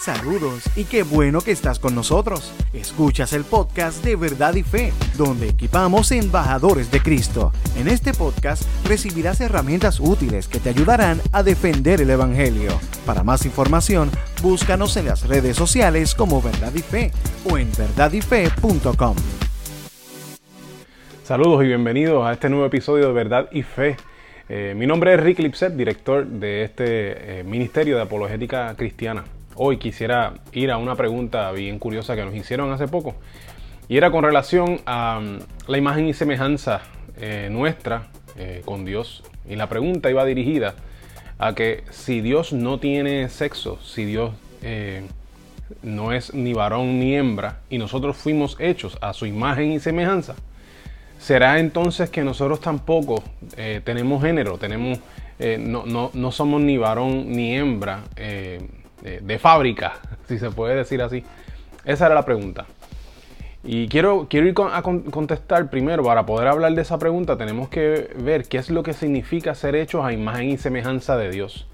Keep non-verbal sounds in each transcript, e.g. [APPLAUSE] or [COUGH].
Saludos y qué bueno que estás con nosotros. Escuchas el podcast de Verdad y Fe, donde equipamos embajadores de Cristo. En este podcast recibirás herramientas útiles que te ayudarán a defender el Evangelio. Para más información, búscanos en las redes sociales como Verdad y Fe o en verdadyfe.com. Saludos y bienvenidos a este nuevo episodio de Verdad y Fe. Eh, mi nombre es Rick Lipset, director de este eh, Ministerio de Apologética Cristiana hoy quisiera ir a una pregunta bien curiosa que nos hicieron hace poco. Y era con relación a mm, la imagen y semejanza eh, nuestra eh, con Dios. Y la pregunta iba dirigida a que si Dios no tiene sexo, si Dios eh, no es ni varón ni hembra, y nosotros fuimos hechos a su imagen y semejanza, ¿será entonces que nosotros tampoco tenemos género, tenemos, no, no, no, somos ni varón ni hembra? De, fábrica, [LAUGHS] si se puede decir así? Esa era la pregunta. Y quiero, quiero ir a contestar primero, para poder hablar de esa pregunta, tenemos que ver qué es lo que significa ser hechos a imagen y semejanza de Dios.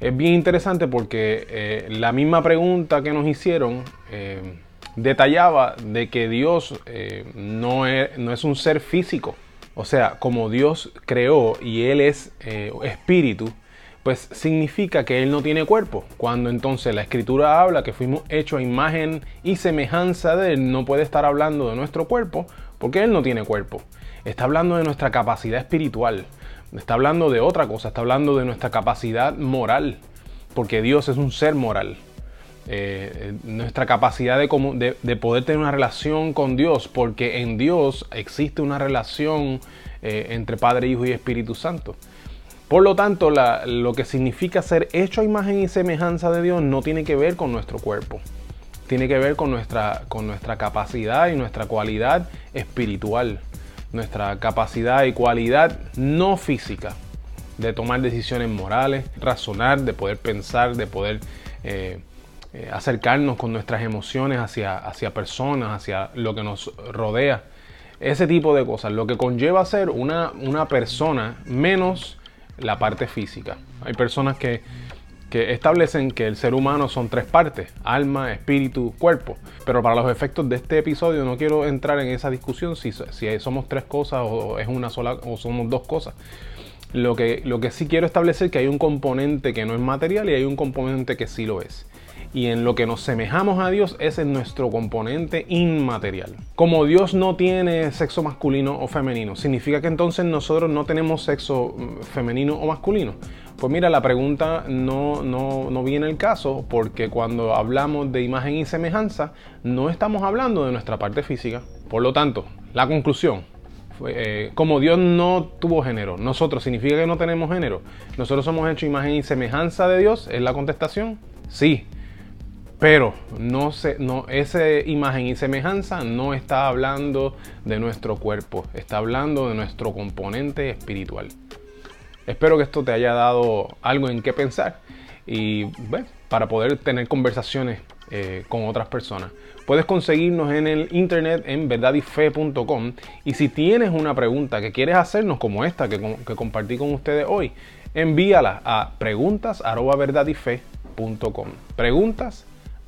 Es bien interesante porque eh, la misma pregunta que nos hicieron eh, detallaba de que Dios eh, no, es, no es un ser físico. O sea, como Dios creó y Él es espíritu, pues significa que Él no tiene cuerpo. Cuando entonces la escritura habla que fuimos hechos a imagen y semejanza de Él, no puede estar hablando de nuestro cuerpo porque Él no tiene cuerpo. Está hablando de nuestra capacidad espiritual, está hablando de otra cosa, está hablando de nuestra capacidad moral, porque Dios es un ser moral. Eh, nuestra capacidad de, de, poder tener una relación con Dios, porque en Dios existe una relación eh, entre Padre, Hijo y Espíritu Santo. Por lo tanto, lo que significa ser hecho a imagen y semejanza de Dios no tiene que ver con nuestro cuerpo. Tiene que ver con nuestra, con nuestra capacidad y nuestra cualidad espiritual. Nuestra capacidad y cualidad no física de tomar decisiones morales, razonar, de poder pensar, de poder eh, eh, acercarnos con nuestras emociones hacia, hacia personas, hacia lo que nos rodea. Ese tipo de cosas, lo que conlleva ser una, una persona menos la parte física. Hay personas que, establecen que el ser humano son tres partes, alma, espíritu, cuerpo. Pero para los efectos de este episodio no quiero entrar en esa discusión si, si somos tres cosas o es una sola o somos dos cosas. Lo que, lo que sí quiero establecer es que hay un componente que no es material y hay un componente que sí lo es y en lo que nos semejamos a Dios es en nuestro componente inmaterial. Como Dios no tiene sexo masculino o femenino, ¿significa que entonces nosotros no tenemos sexo mm, femenino o masculino? Pues mira, la pregunta no, no, viene el caso porque cuando hablamos de imagen y semejanza no estamos hablando de nuestra parte física. Por lo tanto, la conclusión, eh, como Dios no tuvo género, nosotros significa que no tenemos género. Nosotros somos hechos imagen y semejanza de Dios, es la contestación. Sí, pero no se, no, esa imagen y semejanza no está hablando de nuestro cuerpo, está hablando de nuestro componente espiritual. Espero que esto te haya dado algo en qué pensar y para poder tener conversaciones eh, con otras personas. Puedes conseguirnos en el internet en verdadyfe.com y si tienes una pregunta que quieres hacernos como esta que, que compartí con ustedes hoy, envíala a preguntas@verdadyfe.com. Preguntas